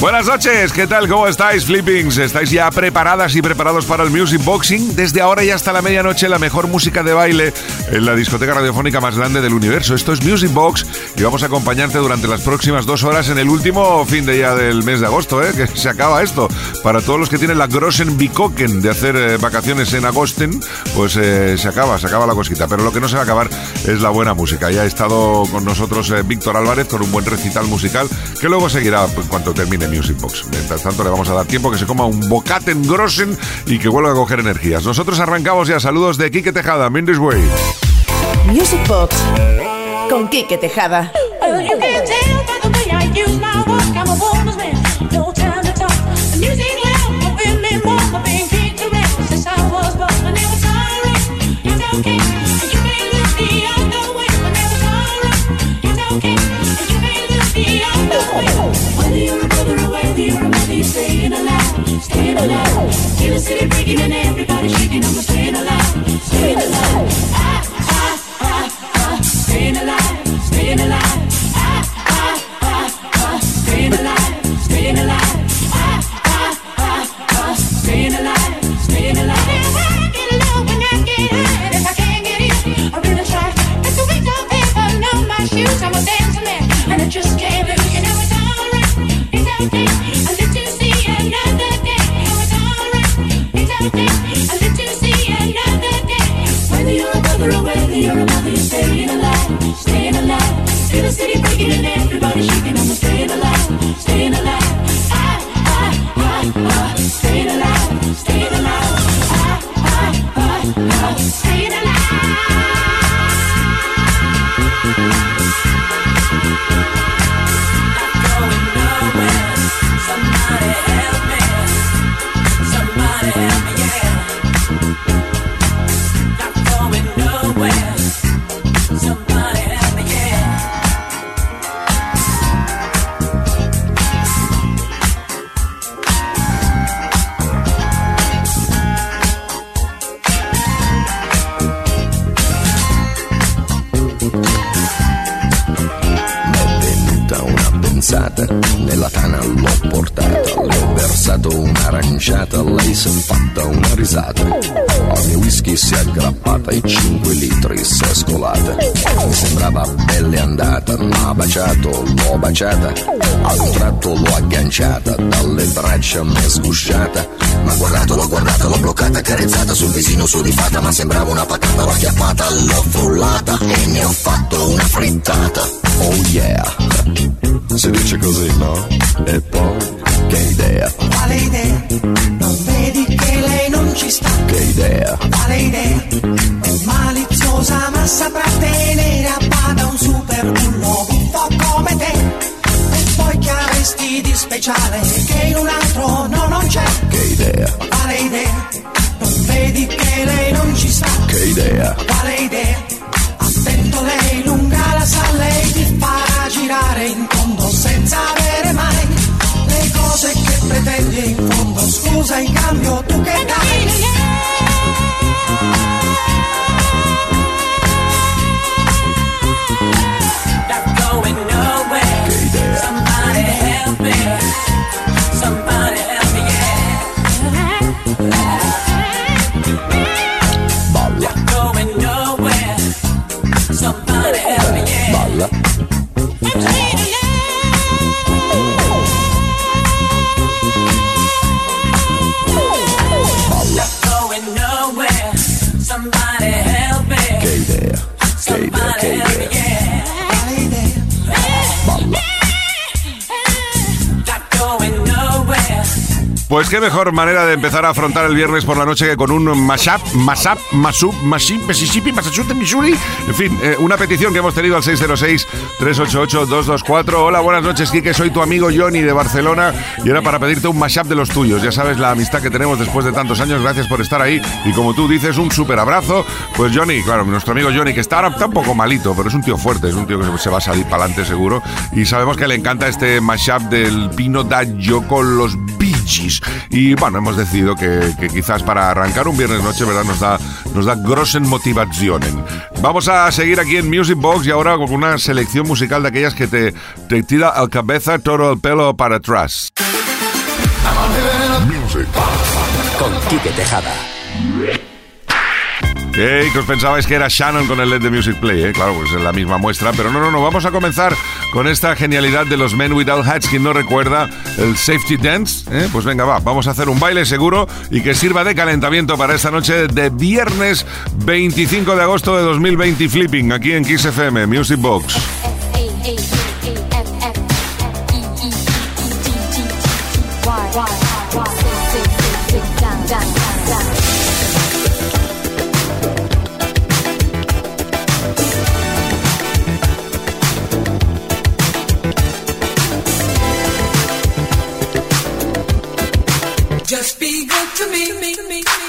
Buenas noches, ¿qué tal? ¿Cómo estáis, Flippings? ¿Estáis ya preparadas y preparados para el Music Boxing? Desde ahora y hasta la medianoche, la mejor música de baile en la discoteca radiofónica más grande del universo. Esto es Music Box y vamos a acompañarte durante las próximas dos horas en el último fin de ya del mes de agosto, ¿eh? que se acaba esto. Para todos los que tienen la Grossen Bikoken de hacer eh, vacaciones en agosten, pues eh, se acaba, se acaba la cosquita. Pero lo que no se va a acabar es la buena música. Ya ha estado con nosotros eh, Víctor Álvarez con un buen recital musical que luego seguirá en cuanto termine Music Box. Mientras tanto, le vamos a dar tiempo que se coma un bocaten grossen y que vuelva a coger energías. Nosotros arrancamos ya. Saludos de Quique Tejada, Mindis Way. Music Box con Quique Tejada. Alive. In the city breaking and everybody shaking. I'm staying alive. Staying alive. Staying alive, staying alive. Feel the city breaking everybody E 5 litri sescolata. Sembrava pelle andata, ma baciato, l'ho baciata. A un tratto l'ho agganciata, dalle braccia m'è sgusciata. Ma guardato, l'ho guardata, l'ho bloccata, carezzata sul visino sudifata. Ma sembrava una patata, l'ho acchiappata, l'ho frullata e ne ho fatto una frittata. Oh yeah! Si dice così, no? E poi, che idea? Quale idea? Non ci sta? che idea, Quale idea? Maliziosa ma saprà tenere a bada un super bullo buffo come te. E poi che avresti di speciale che in un altro no non c'è? che idea, qué mejor manera de empezar a afrontar el viernes por la noche que con un mashup, mashup, masup, maship, Mississippi, Massachusetts, Missouri. En fin, eh, una petición que hemos tenido al 606-388-224. Hola, buenas noches, Kike. Soy tu amigo Johnny de Barcelona y era para pedirte un mashup de los tuyos. Ya sabes la amistad que tenemos después de tantos años. Gracias por estar ahí. Y como tú dices, un súper abrazo. Pues Johnny, claro, nuestro amigo Johnny, que está ahora un poco malito, pero es un tío fuerte, es un tío que se va a salir para adelante seguro. Y sabemos que le encanta este mashup del Pino da con los Y bueno, hemos decidido que, que quizás para arrancar un viernes noche, ¿verdad? Nos da, nos da grossen motivationen. Vamos a seguir aquí en Music Box y ahora con una selección musical de aquellas que te, te tira al cabeza todo el pelo para atrás. Music. Con Tejada. ¿Qué? ¿Que os pensabais que era Shannon con el LED de Music Play? ¿eh? Claro, pues es la misma muestra. Pero no, no, no. Vamos a comenzar con esta genialidad de los Men Without Hats. Quien no recuerda el Safety Dance, ¿eh? pues venga, va. Vamos a hacer un baile seguro y que sirva de calentamiento para esta noche de viernes 25 de agosto de 2020 Flipping aquí en Kiss FM Music Box. To me, me, me, me, me, me,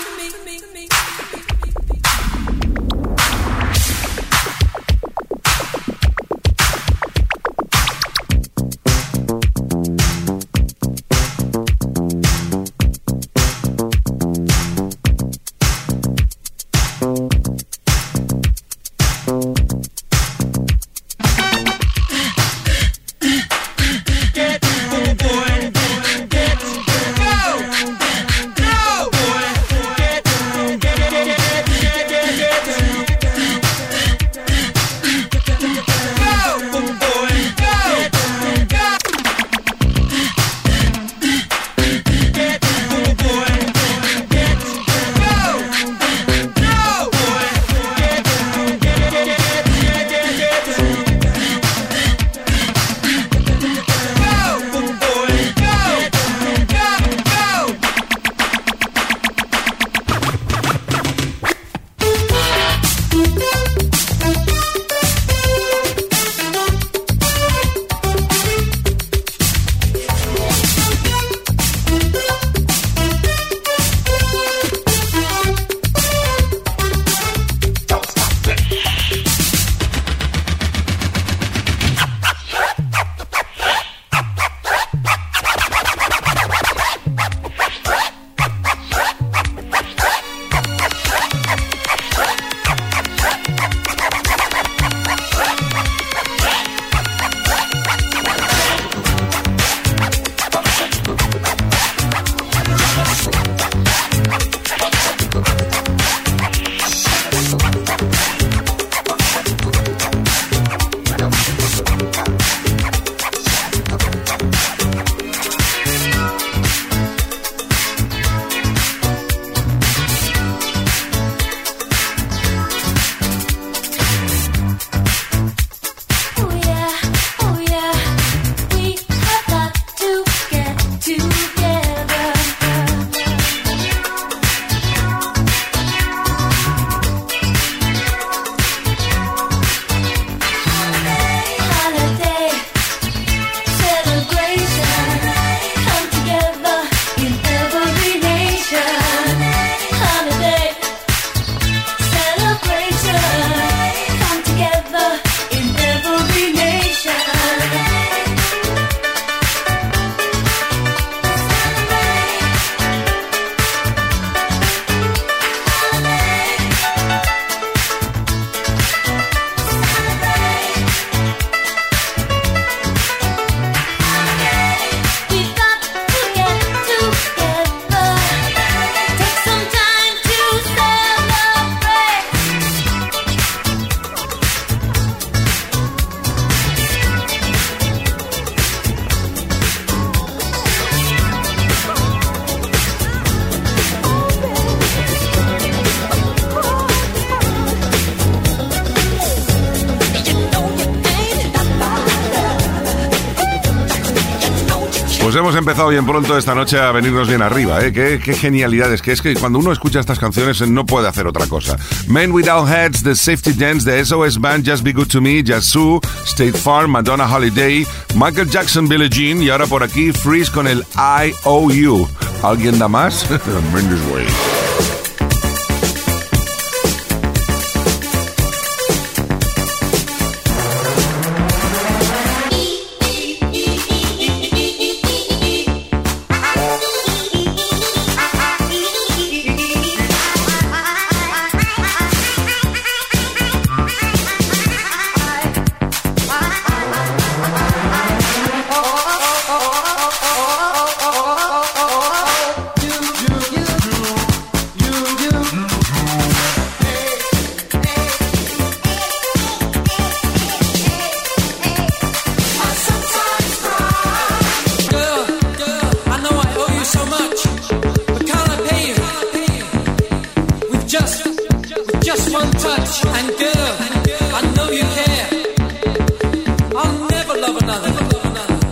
hemos empezado bien pronto esta noche a venirnos bien arriba, ¿eh? Qué, qué genialidad. Es que es que cuando uno escucha estas canciones eh, no puede hacer otra cosa. Men Without Heads, The Safety Dance, The SOS Band, Just Be Good to Me, Yazoo, State Farm, Madonna Holiday, Michael Jackson, Billie Jean y ahora por aquí Freeze con el IOU. ¿Alguien da más? Way.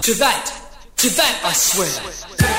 To that, to that I swear.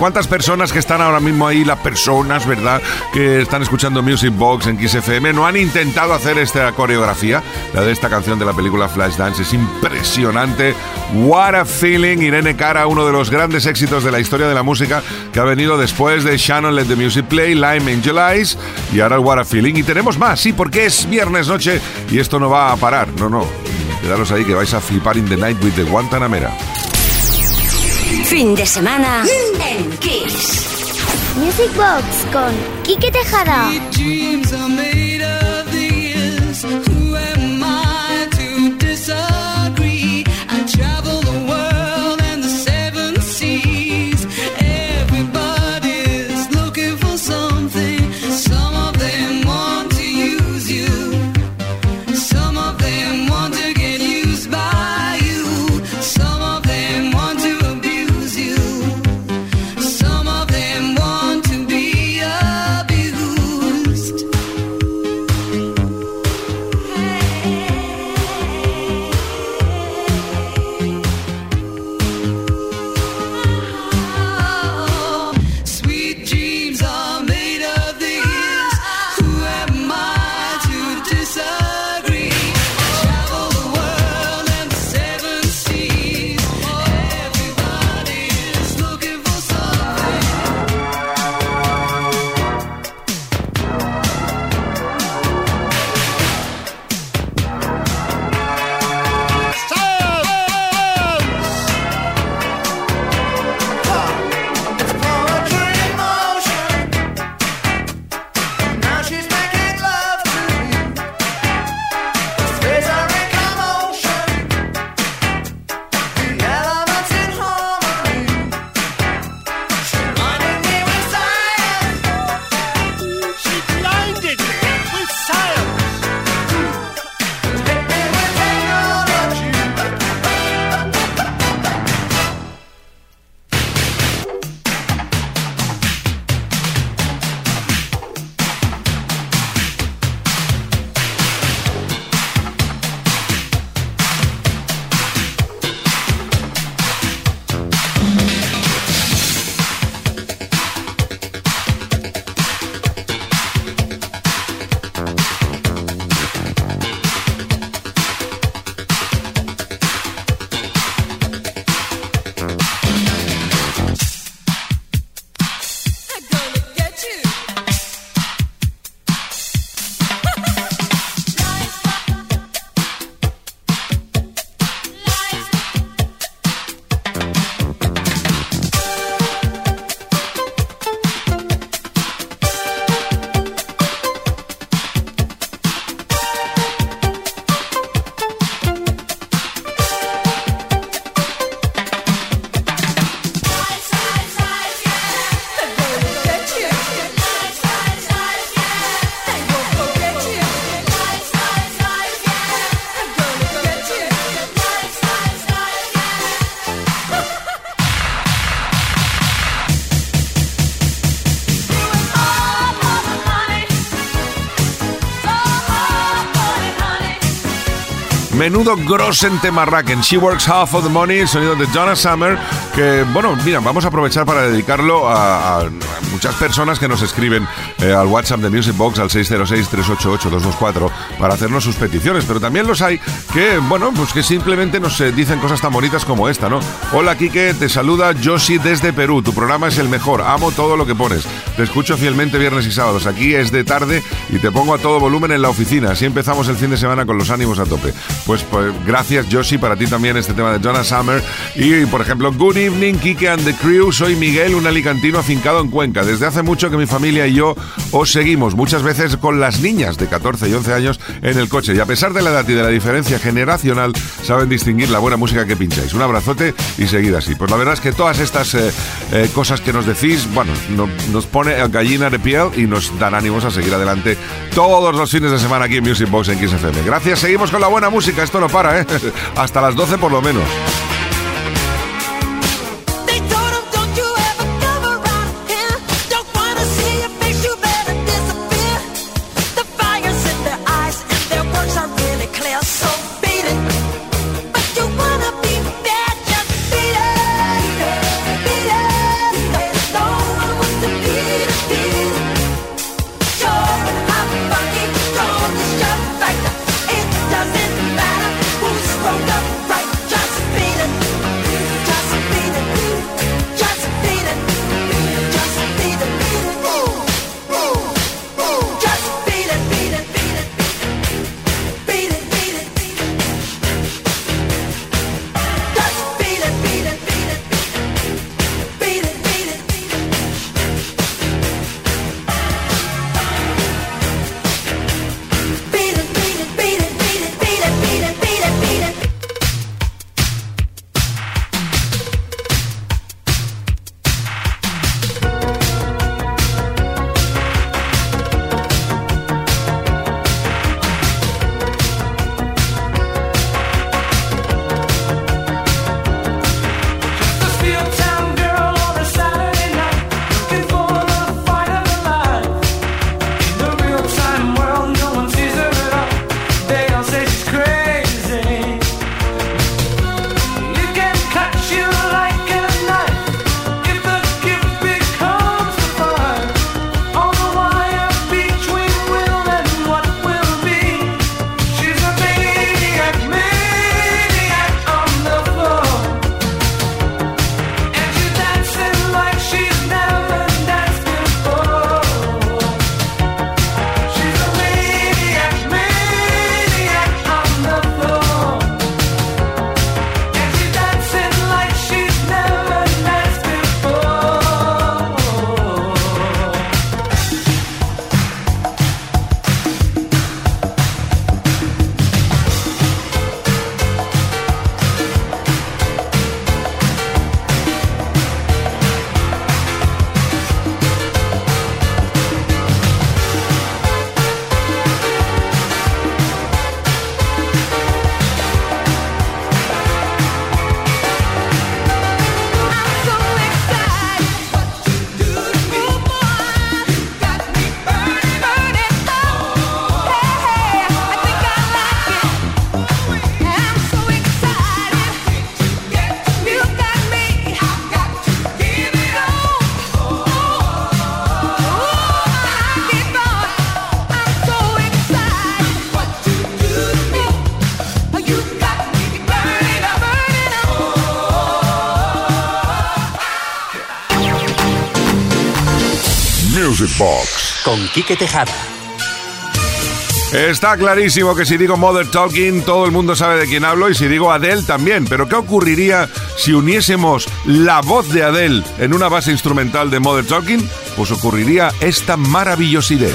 ¿Cuántas personas que están ahora mismo ahí, las personas, ¿verdad? Que están escuchando Music Box en XFM, no han intentado hacer esta coreografía, la de esta canción de la película Flashdance. Es impresionante. What a feeling. Irene Cara, uno de los grandes éxitos de la historia de la música que ha venido después de Shannon Let the Music Play, Lime Angel Eyes y ahora el What a feeling. Y tenemos más, sí, porque es viernes noche y esto no va a parar. No, no. Quedaros ahí que vais a flipar in the night with the Guantanamera. Fin de semana en Kiss. Music Box con Quique Tejada. Menudo grosen temarraken. She works half of the money, el sonido de Donna Summer, que, bueno, mira, vamos a aprovechar para dedicarlo a, a muchas personas que nos escriben eh, al WhatsApp de Music Box al 606-388-224 para hacernos sus peticiones, pero también los hay que, bueno, pues que simplemente nos eh, dicen cosas tan bonitas como esta, ¿no? Hola, Kike, te saluda Joshi desde Perú. Tu programa es el mejor. Amo todo lo que pones. Te escucho fielmente viernes y sábados. Aquí es de tarde y te pongo a todo volumen en la oficina. Así empezamos el fin de semana con los ánimos a tope. Pues, pues gracias, Joshi, para ti también este tema de Jonah Summer. Y, por ejemplo, Good evening, Kike and the crew. Soy Miguel, un alicantino afincado en Cuenca. Desde hace mucho que mi familia y yo os seguimos, muchas veces con las niñas de 14 y 11 años en el coche. Y a pesar de la edad y de la diferencia generacional, saben distinguir la buena música que pincháis. Un abrazote y seguid así. Pues la verdad es que todas estas eh, eh, cosas que nos decís, bueno, no- nos pone gallina de piel y nos dan ánimos a seguir adelante todos los fines de semana aquí en Music Box en XFM. Gracias, seguimos con la buena música. Esto no para, ¿eh? Hasta las 12 por lo menos. Con Quique Tejada. Está clarísimo que si digo Mother Talking, todo el mundo sabe de quién hablo y si digo Adele también. Pero ¿qué ocurriría si uniésemos la voz de Adele en una base instrumental de Mother Talking? Pues ocurriría esta maravillosidad.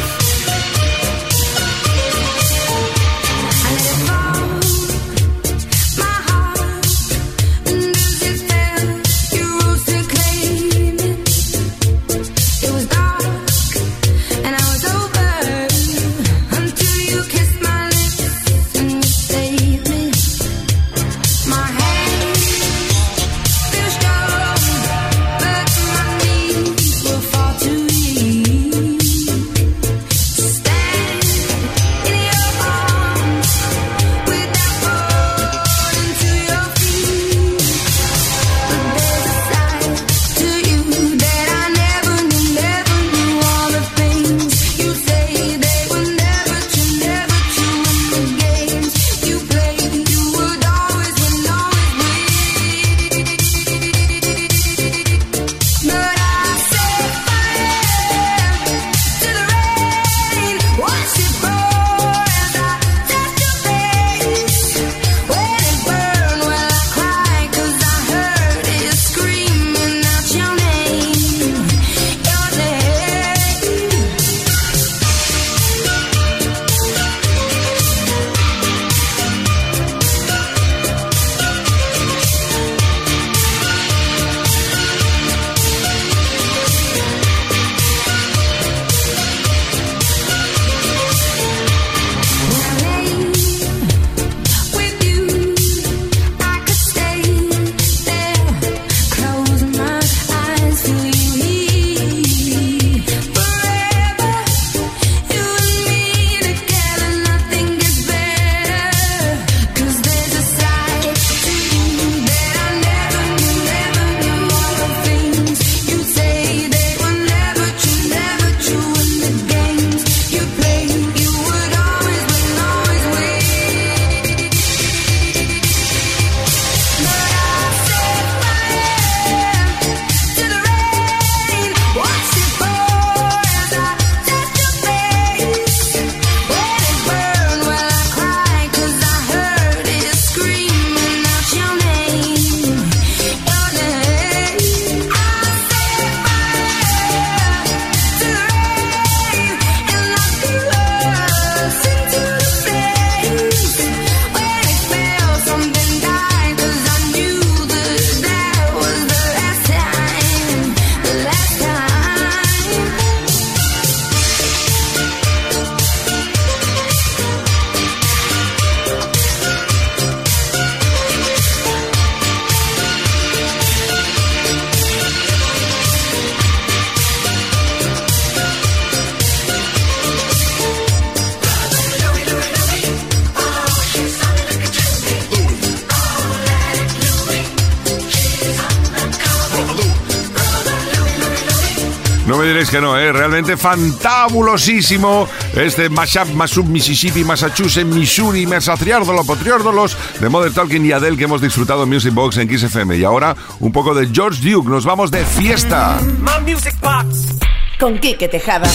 Realmente fantabulosísimo este mashup, mashup, Mississippi, Massachusetts, Missouri, Mesatriárdolo, Potriórdolos de Mother Talking y Adele que hemos disfrutado en Music Box en Kiss FM. Y ahora un poco de George Duke, nos vamos de fiesta. My Music Box. Con Quique Tejada.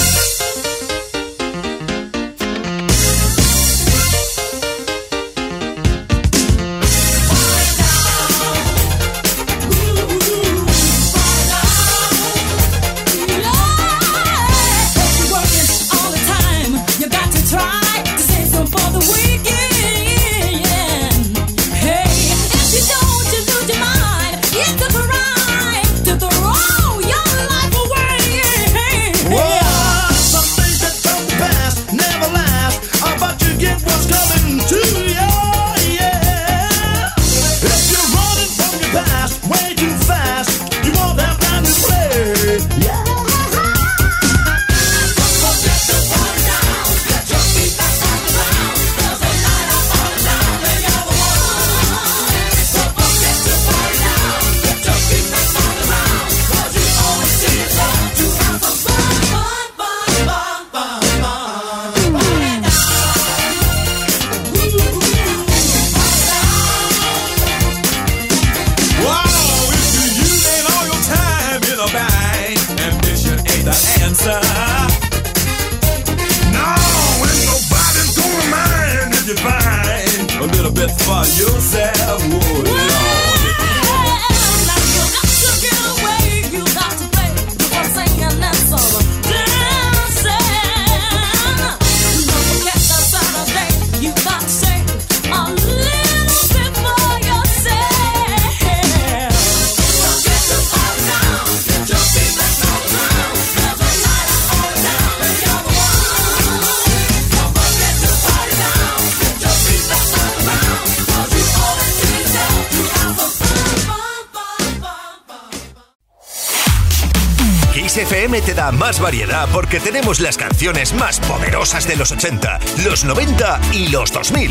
Kiss FM te da más variedad porque tenemos las canciones más poderosas de los 80, los 90 y los 2000.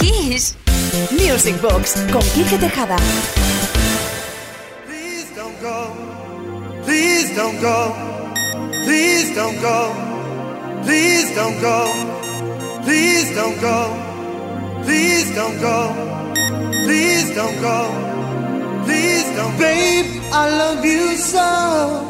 Kiss. Music Box con Quique Tejada. Please don't go. Please don't go. Please don't go. Please don't go. Please don't go. Please don't go. Please don't go. Please don't Babe, I love you so.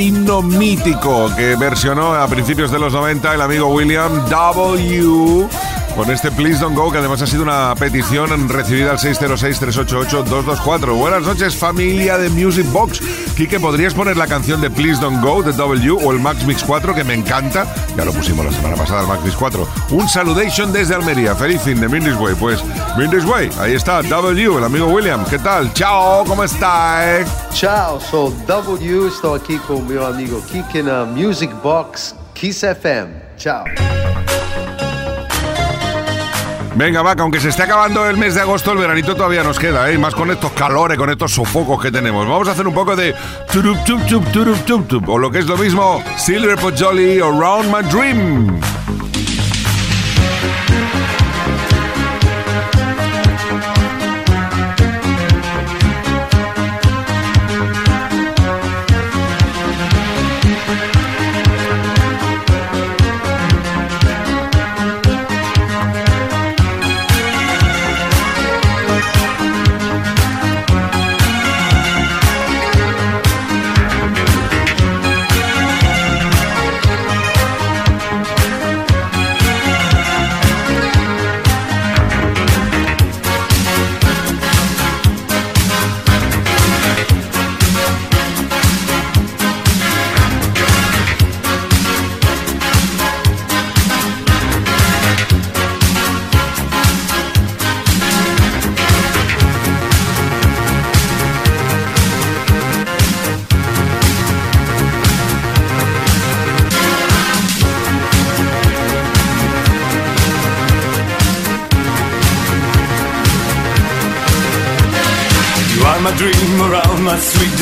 Himno mítico que versionó a principios de los 90 el amigo William W. Con este Please Don't Go, que además ha sido una petición recibida al 606-388-224. Buenas noches, familia de Music Box. Quique, ¿podrías poner la canción de Please Don't Go de W o el Max Mix 4, que me encanta? Ya lo pusimos la semana pasada, el Max Mix 4. Un saludation desde Almería. Feliz fin de Mindis Way. Pues, Mindis Way, ahí está, W, el amigo William. ¿Qué tal? Chao, ¿cómo está? Ciao, sono W, sto qui con mio amigo Kike na Music Box Kiss FM. Ciao. Venga, vaca, aunque se esté acabando el mes de agosto, el veranito todavía nos queda, ¿eh? Más con estos calores, con estos sofocos que tenemos. Vamos a hacer un poco de turup, turup, o lo que es lo mismo, Silver Pojolly Around My Dream.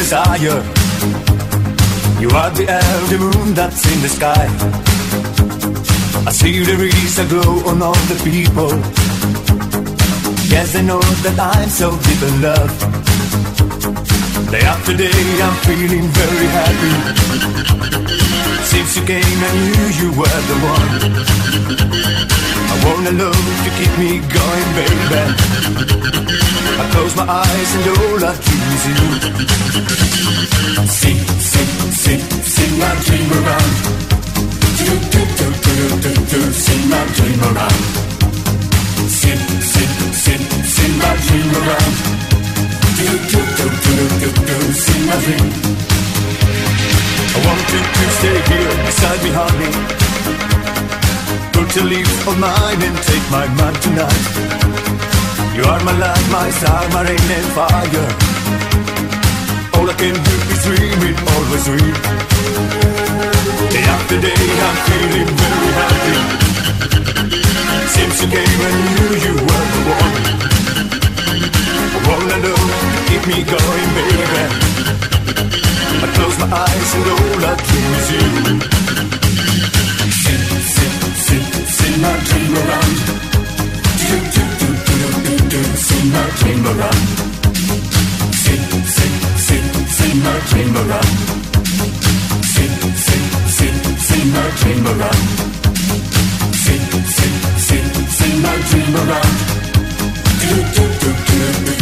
Desire. You are the elder moon that's in the sky. I see there is a glow on all the people. Yes, I know that I'm so deep in love. Day after day, I'm feeling very happy. Since you came, I knew you were the one. I wanna love to keep me going, baby. I close my eyes and all I dream is you. Sing, sing, sing, sing my dream around. Do, do, do, do, do, do, sing my dream around. Sing, sing, sing, sing my dream around. Sing my dream. I want you to stay here beside me, honey. Put your leaves on mine and take my man tonight. You are my light, my star, my rain and fire. All I can do is dream it, always dream. Day after day, I'm feeling very happy. Since you came, I knew you were the one. I wanna know, keep me going, baby. I close my eyes and all I dream is you. Sing, sing, sing, sing my dream around. Do, do, do, do, do, do, sing my dream around. Sing, sing, sing, sing my dream around. Sing, sing, sing, sing my dream around. Sing, sing, sing, sing my dream around. Do, do, do, do,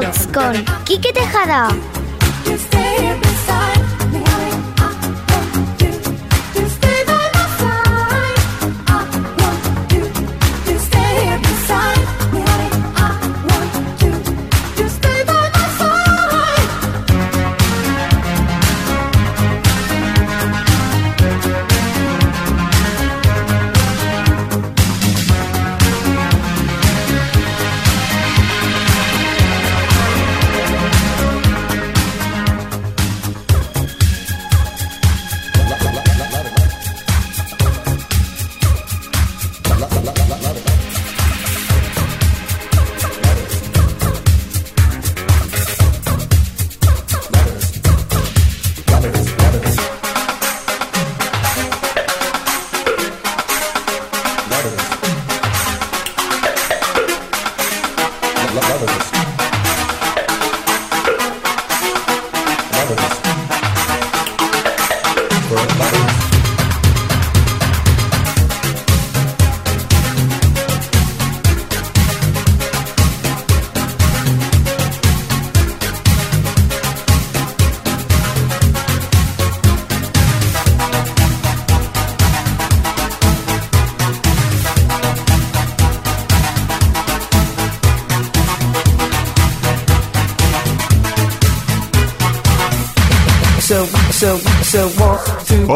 Box con Quique Tejada.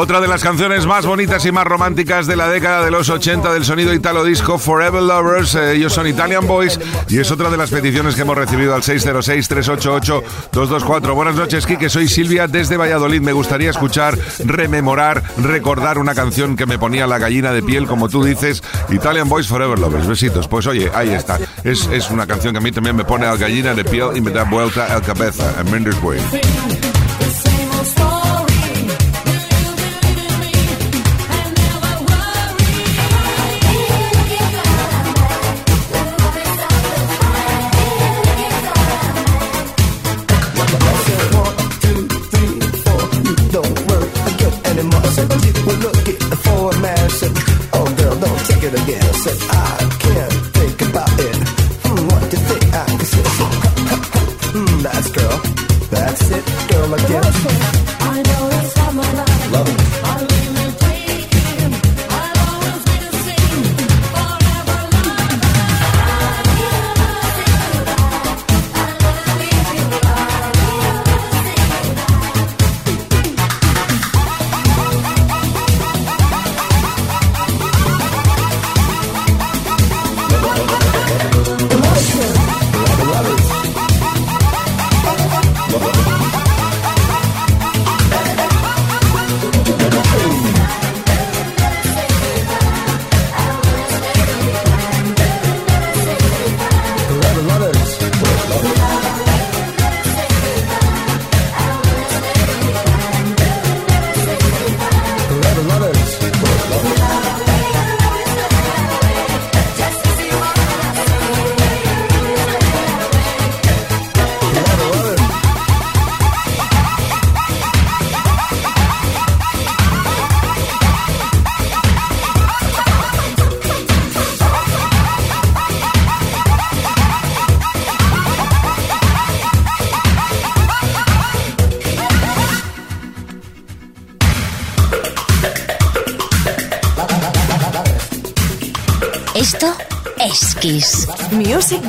Otra de las canciones más bonitas y más románticas de la década de los 80 del sonido italo disco Forever Lovers. Eh, ellos son Italian Boys y es otra de las peticiones que hemos recibido al 606-388-224. Buenas noches, Kike. Soy Silvia desde Valladolid. Me gustaría escuchar, rememorar, recordar una canción que me ponía la gallina de piel, como tú dices. Italian Boys Forever Lovers. Besitos. Pues oye, ahí está. Es, es una canción que a mí también me pone la gallina de piel y me da vuelta a cabeza. A Mendes Way.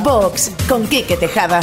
Box con Quique Tejada.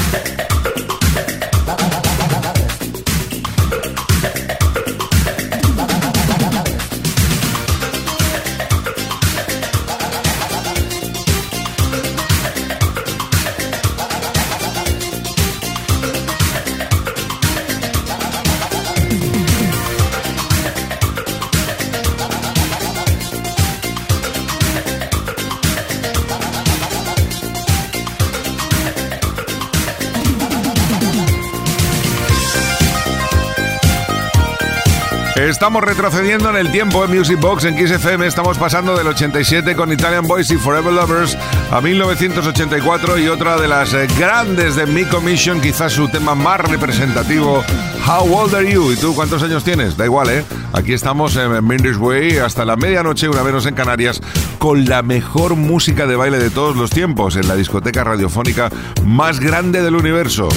Estamos retrocediendo en el tiempo en Music Box en Kiss FM. Estamos pasando del 87 con Italian Boys y Forever Lovers a 1984 y otra de las eh, grandes de Mi Commission, quizás su tema más representativo, How Old Are You? ¿Y tú cuántos años tienes? Da igual, ¿eh? Aquí estamos en Mendes Way hasta la medianoche, una menos en Canarias, con la mejor música de baile de todos los tiempos en la discoteca radiofónica más grande del universo.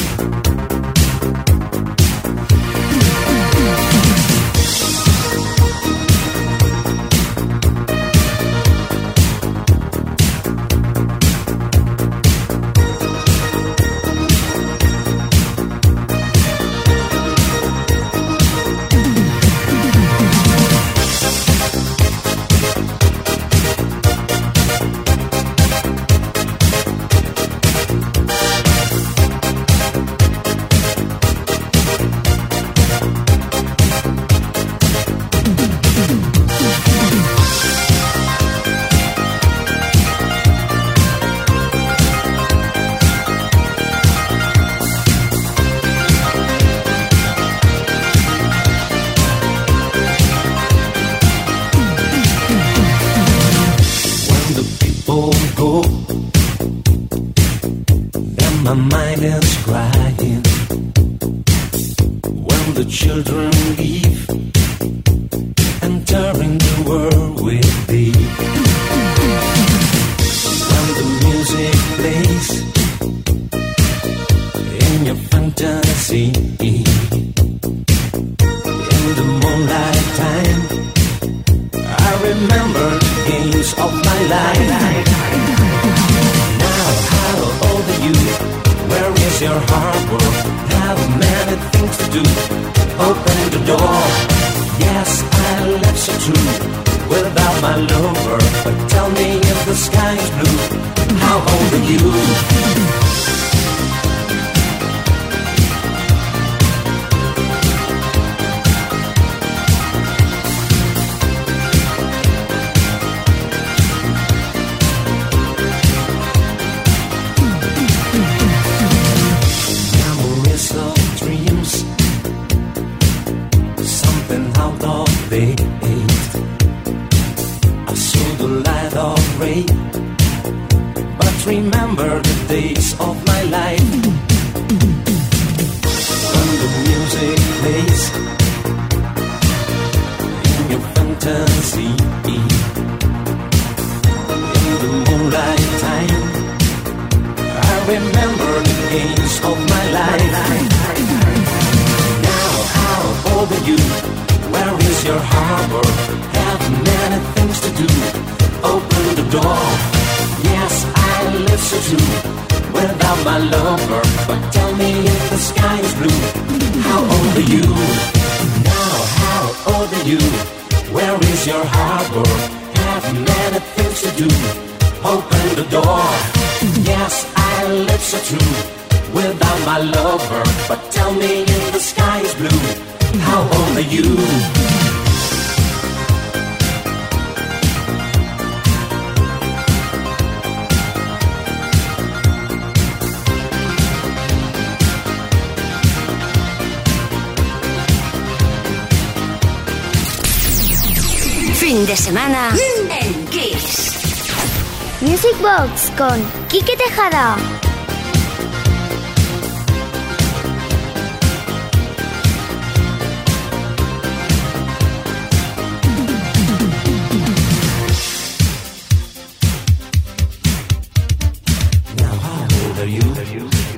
How old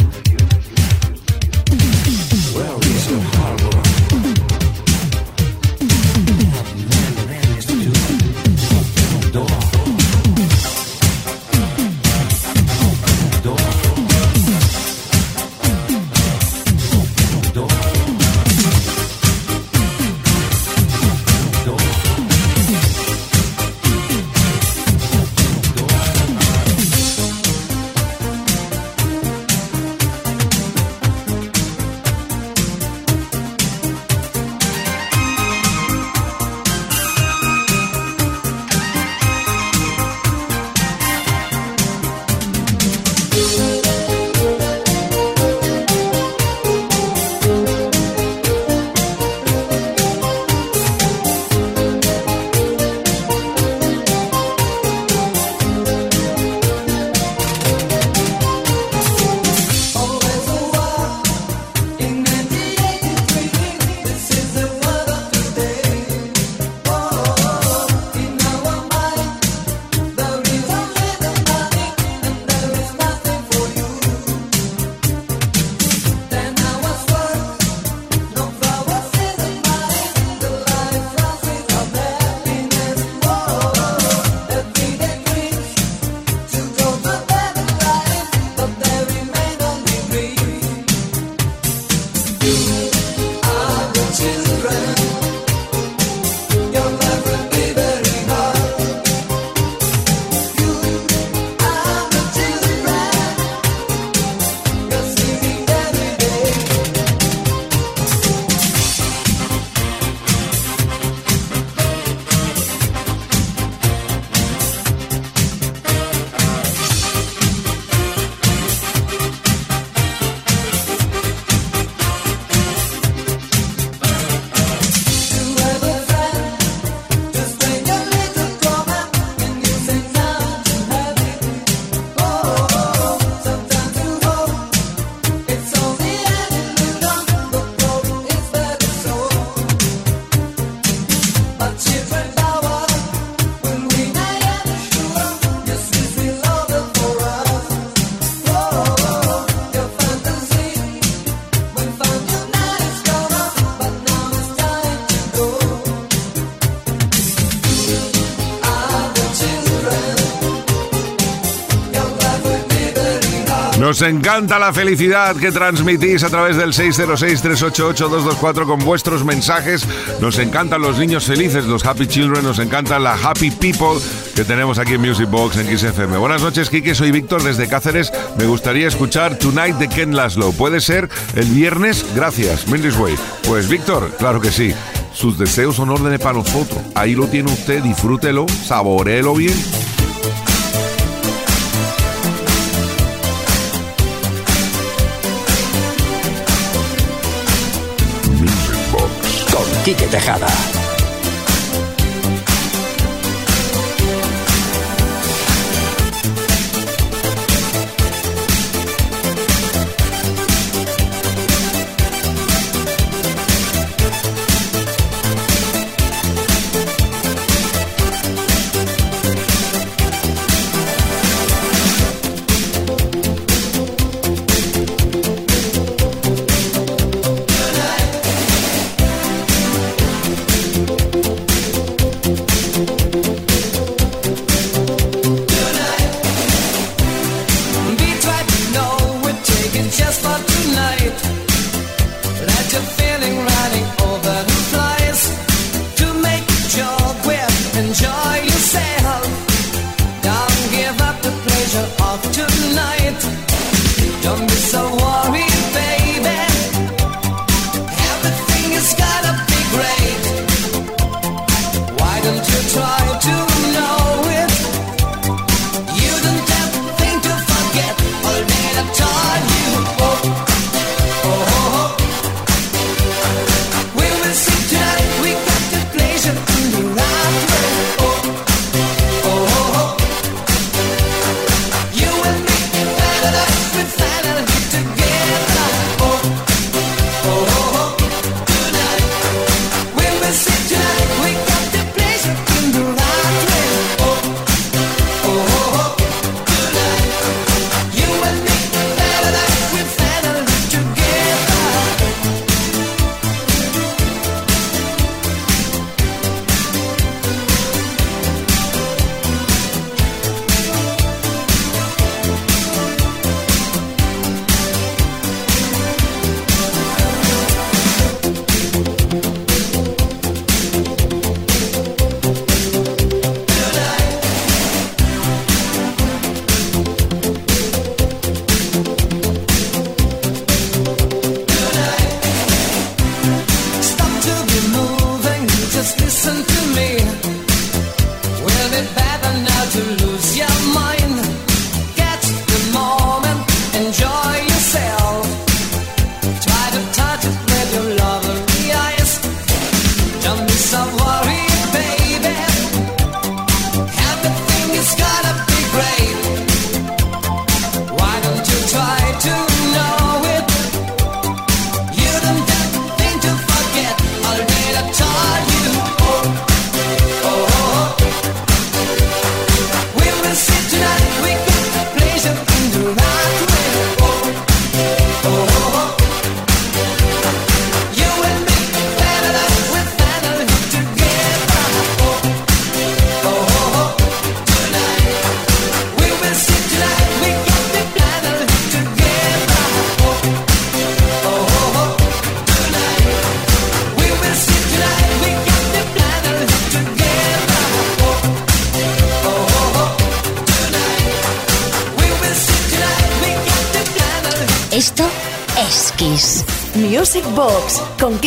encanta la felicidad que transmitís a través del 606-388-224 con vuestros mensajes. Nos encantan los niños felices, los happy children. Nos encantan la happy people que tenemos aquí en Music Box en XFM. Buenas noches, Kike. Soy Víctor desde Cáceres. Me gustaría escuchar Tonight de Ken Laszlo. ¿Puede ser el viernes? Gracias. Mindy's Way. Pues Víctor, claro que sí. Sus deseos son órdenes para nosotros. Ahí lo tiene usted, disfrútelo, saboreelo bien. Quique Tejada.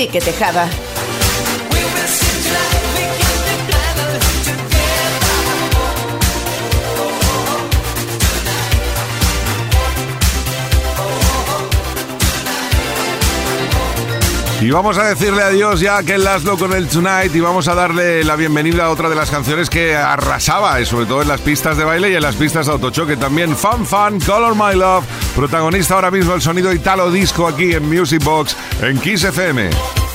Con Quique Tejada. Y vamos a decirle adiós ya a Ken Laszlo con el Tonight y vamos a darle la bienvenida a otra de las canciones que arrasaba, y sobre todo en las pistas de baile y en las pistas de autochoque también. Fun Fun, Color My Love, protagonista ahora mismo el sonido Italo Disco aquí en Music Box en Kiss FM.